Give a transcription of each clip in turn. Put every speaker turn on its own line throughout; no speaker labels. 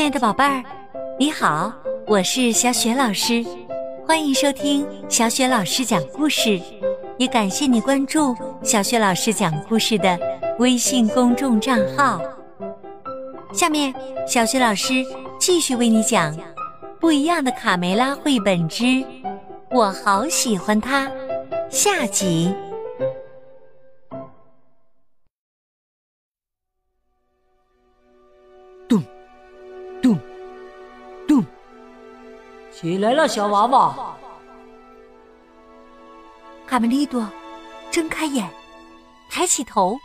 亲爱的宝贝儿，你好，我是小雪老师，欢迎收听小雪老师讲故事，也感谢你关注小雪老师讲故事的微信公众账号。下面，小雪老师继续为你讲《不一样的卡梅拉》绘本之《我好喜欢它》下集。
起来了，小娃娃。
卡梅利多睁开眼，抬起头。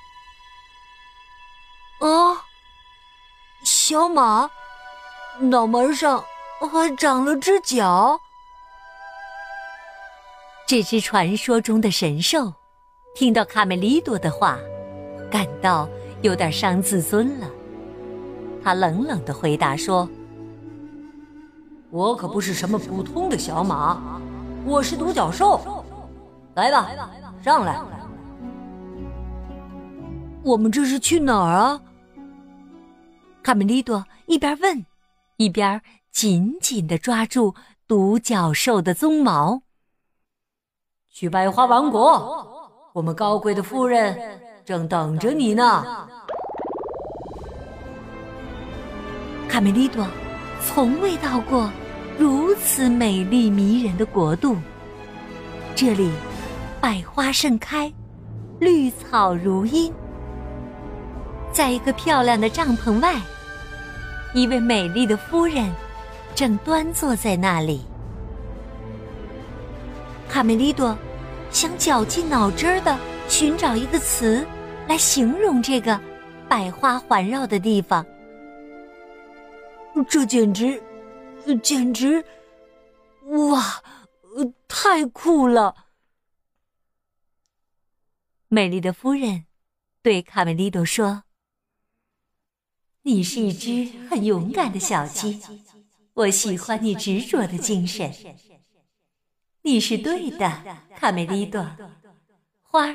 啊，小马脑门上还长了只角。
这只传说中的神兽，听到卡梅利多的话，感到有点伤自尊了。他冷冷的回答说。
我可不是什么普通的小马，我是独角兽。来吧，上来。
我们这是去哪儿啊？
卡梅利多一边问，一边紧紧的抓住独角兽的鬃毛。
去百花王国，我们高贵的夫人正等着你呢。
卡梅利多从未到过。如此美丽迷人的国度，这里百花盛开，绿草如茵。在一个漂亮的帐篷外，一位美丽的夫人正端坐在那里。卡梅利多想绞尽脑汁的寻找一个词来形容这个百花环绕的地方。
这简直……简直，哇，太酷了！
美丽的夫人对卡梅利多说：“你是一只很勇敢的小鸡，我喜欢你执着的精神。你是对的，卡梅利多。花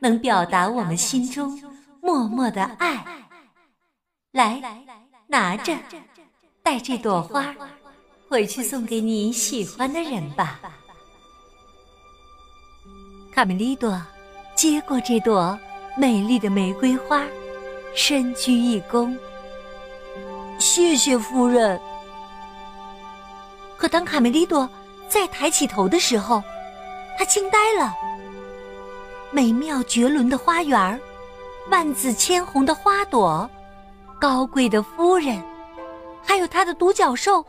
能表达我们心中默默的爱。来，拿着，带这朵花。”回去送给你喜欢的人吧。卡梅利多接过这朵美丽的玫瑰花，深鞠一躬。
谢谢夫人。
可当卡梅利多再抬起头的时候，他惊呆了。美妙绝伦的花园，万紫千红的花朵，高贵的夫人，还有他的独角兽。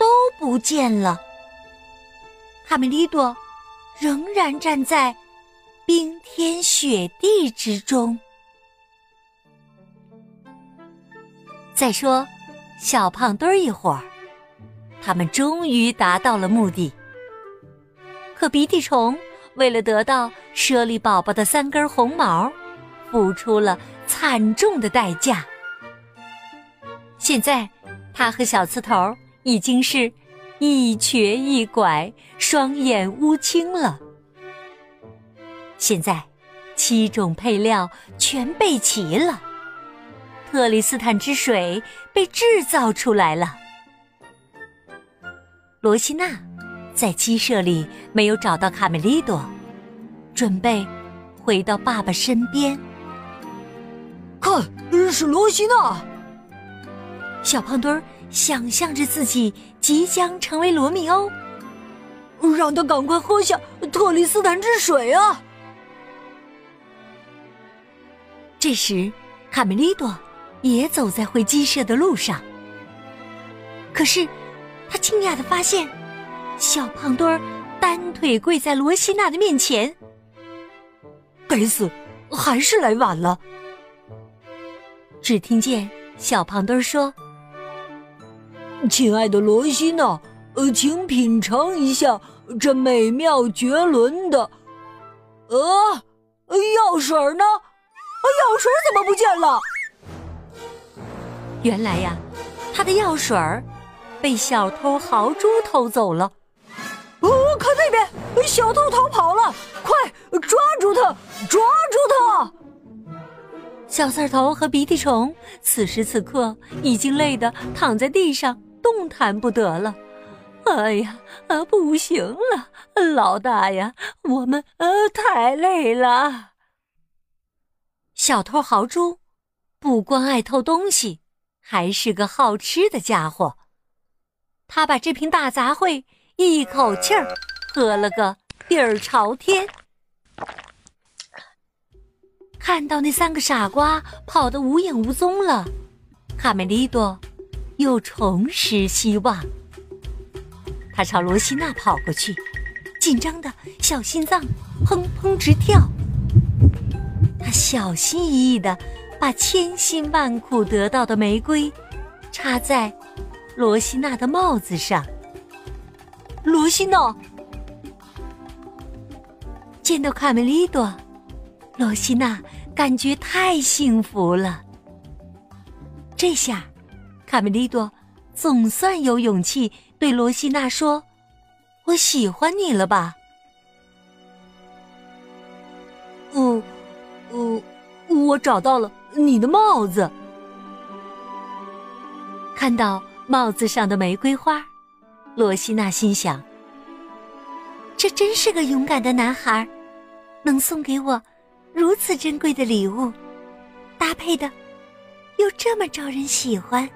都不见了。卡梅利多仍然站在冰天雪地之中。再说，小胖墩儿一伙儿，他们终于达到了目的。可鼻涕虫为了得到舍利宝宝的三根红毛，付出了惨重的代价。现在，他和小刺头。已经是一瘸一拐、双眼乌青了。现在，七种配料全备齐了，特里斯坦之水被制造出来了。罗西娜在鸡舍里没有找到卡梅利多，准备回到爸爸身边。
看，是罗西娜。
小胖墩儿。想象着自己即将成为罗密欧，
让他赶快喝下特里斯坦之水啊！
这时，卡梅利多也走在回鸡舍的路上。可是，他惊讶的发现，小胖墩儿单腿跪在罗西娜的面前。
该死，还是来晚了。
只听见小胖墩儿说。
亲爱的罗西娜，呃，请品尝一下这美妙绝伦的，呃，药水呢？药水怎么不见了？
原来呀，他的药水儿被小偷豪猪偷走了。
哦，看那边，小偷逃跑了！快抓住他，抓住他！
小刺头和鼻涕虫此时此刻已经累得躺在地上动弹不得了。哎呀，啊，不行了，老大呀，我们呃太累了。小偷豪猪不光爱偷东西，还是个好吃的家伙。他把这瓶大杂烩一口气儿喝了个底儿朝天。看到那三个傻瓜跑得无影无踪了，卡梅利多又重拾希望。他朝罗西娜跑过去，紧张的小心脏砰砰直跳。他小心翼翼的把千辛万苦得到的玫瑰插在。罗西娜的帽子上，
罗西娜
见到卡梅利多，罗西娜感觉太幸福了。这下，卡梅利多总算有勇气对罗西娜说：“我喜欢你了吧？”“
哦，哦，我找到了你的帽子。”
看到。帽子上的玫瑰花，罗西娜心想：“这真是个勇敢的男孩，能送给我如此珍贵的礼物，搭配的又这么招人喜欢。”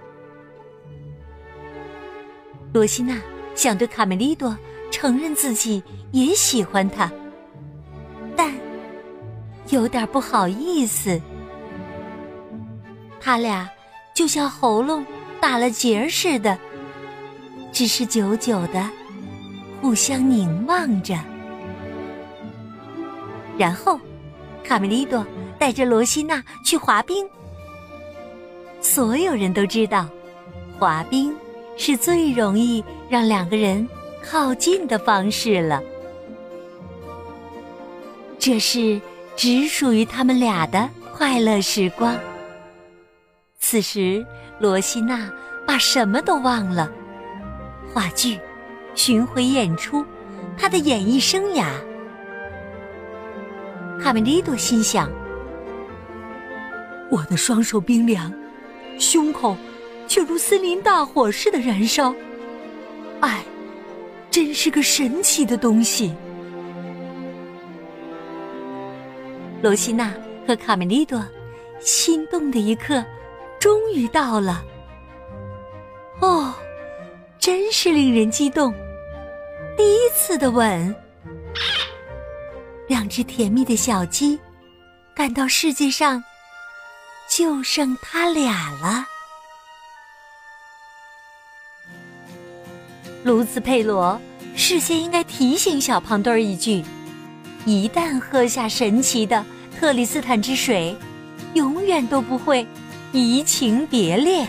罗西娜想对卡梅利多承认自己也喜欢他，但有点不好意思。他俩就像喉咙。打了结似的，只是久久的互相凝望着。然后，卡梅利多带着罗西娜去滑冰。所有人都知道，滑冰是最容易让两个人靠近的方式了。这是只属于他们俩的快乐时光。此时。罗西娜把什么都忘了，话剧、巡回演出，她的演艺生涯。卡梅利多心想：
我的双手冰凉，胸口却如森林大火似的燃烧。爱，真是个神奇的东西。
罗西娜和卡梅利多心动的一刻。终于到了，哦，真是令人激动！第一次的吻，两只甜蜜的小鸡感到世界上就剩他俩了。卢兹佩罗事先应该提醒小胖墩儿一句：一旦喝下神奇的特里斯坦之水，永远都不会。移情别恋。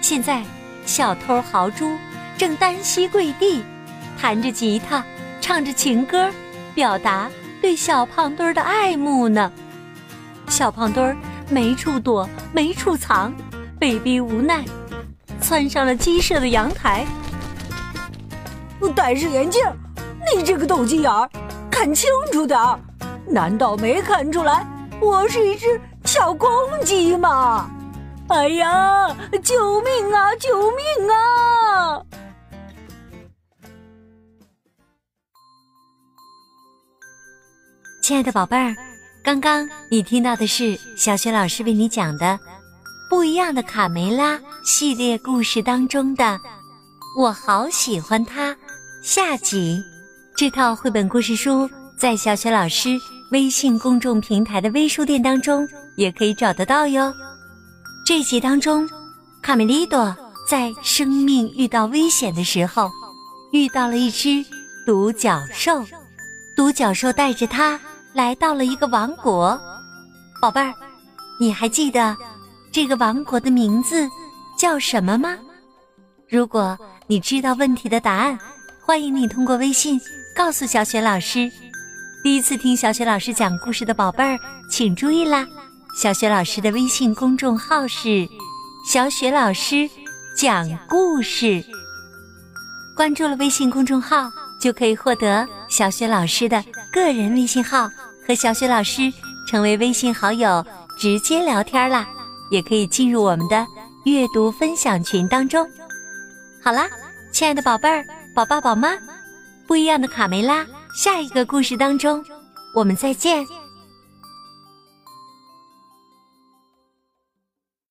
现在，小偷豪猪正单膝跪地，弹着吉他，唱着情歌，表达对小胖墩儿的爱慕呢。小胖墩儿没处躲，没处藏，被逼无奈，窜上了鸡舍的阳台。
戴上眼镜，你这个斗鸡眼儿，看清楚点儿！难道没看出来，我是一只？小公鸡吗！哎呀，救命啊！救命啊！
亲爱的宝贝儿，刚刚你听到的是小雪老师为你讲的《不一样的卡梅拉》系列故事当中的《我好喜欢他》下集。这套绘本故事书在小雪老师微信公众平台的微书店当中。也可以找得到哟。这集当中，卡梅利多在生命遇到危险的时候，遇到了一只独角兽。独角兽带着他来到了一个王国。宝贝儿，你还记得这个王国的名字叫什么吗？如果你知道问题的答案，欢迎你通过微信告诉小雪老师。第一次听小雪老师讲故事的宝贝儿，请注意啦！小雪老师的微信公众号是“小雪老师讲故事”，关注了微信公众号就可以获得小雪老师的个人微信号，和小雪老师成为微信好友，直接聊天啦，也可以进入我们的阅读分享群当中。好啦，亲爱的宝贝儿、宝爸宝妈，不一样的卡梅拉，下一个故事当中，我们再见。